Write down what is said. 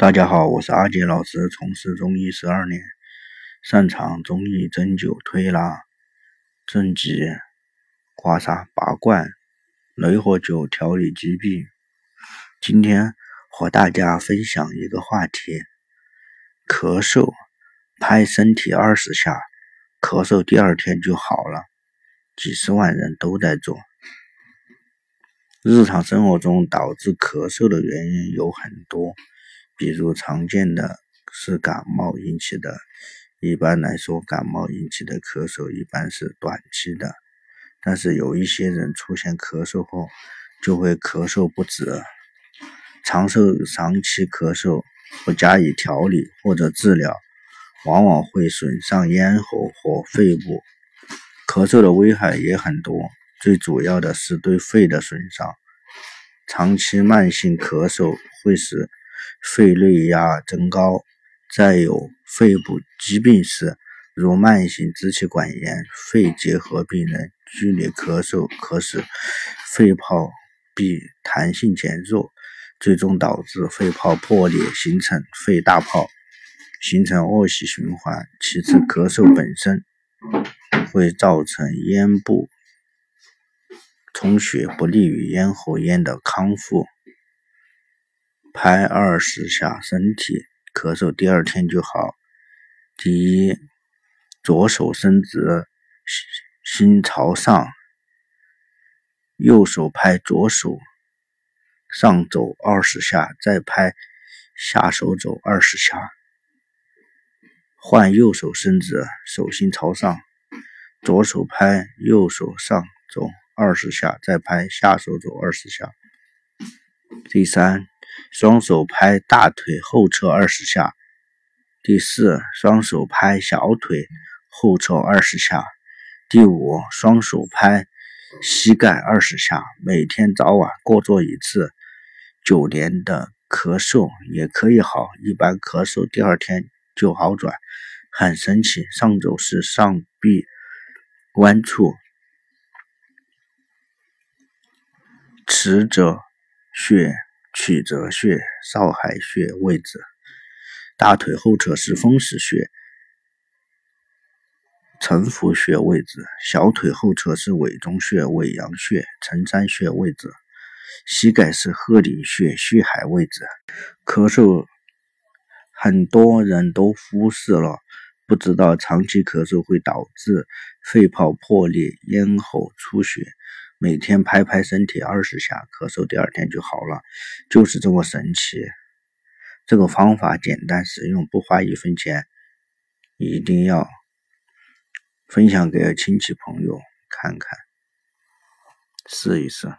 大家好，我是阿杰老师，从事中医十二年，擅长中医针灸、推拿、正脊、刮痧、拔罐、雷火灸调理疾病。今天和大家分享一个话题：咳嗽，拍身体二十下，咳嗽第二天就好了，几十万人都在做。日常生活中导致咳嗽的原因有很多。比如常见的是感冒引起的，一般来说，感冒引起的咳嗽一般是短期的，但是有一些人出现咳嗽后就会咳嗽不止，长受长期咳嗽不加以调理或者治疗，往往会损伤咽喉或肺部。咳嗽的危害也很多，最主要的是对肺的损伤，长期慢性咳嗽会使。肺内压增高，再有肺部疾病时，如慢性支气管炎、肺结核病人剧烈咳嗽，可使肺泡壁弹性减弱，最终导致肺泡破裂，形成肺大泡，形成恶性循环。其次，咳嗽本身会造成咽部充血，不利于咽喉炎的康复。拍二十下身体，咳嗽第二天就好。第一，左手伸直，心朝上，右手拍左手上肘二十下，再拍下手肘二十下。换右手伸直，手心朝上，左手拍右手上肘二十下，再拍下手肘二十下。第三。双手拍大腿后侧二十下。第四，双手拍小腿后侧二十下。第五，双手拍膝盖二十下。每天早晚各做一次，九年的咳嗽也可以好。一般咳嗽第二天就好转，很神奇。上肘是上臂弯处，持者穴。曲泽穴、少海穴位置，大腿后侧是风池穴、承浮穴位置，小腿后侧是委中穴、尾阳穴、承山穴位置，膝盖是鹤顶穴、血海位置。咳嗽，很多人都忽视了，不知道长期咳嗽会导致肺泡破裂、咽喉出血。每天拍拍身体二十下，咳嗽第二天就好了，就是这么神奇。这个方法简单实用，不花一分钱，一定要分享给亲戚朋友看看，试一试。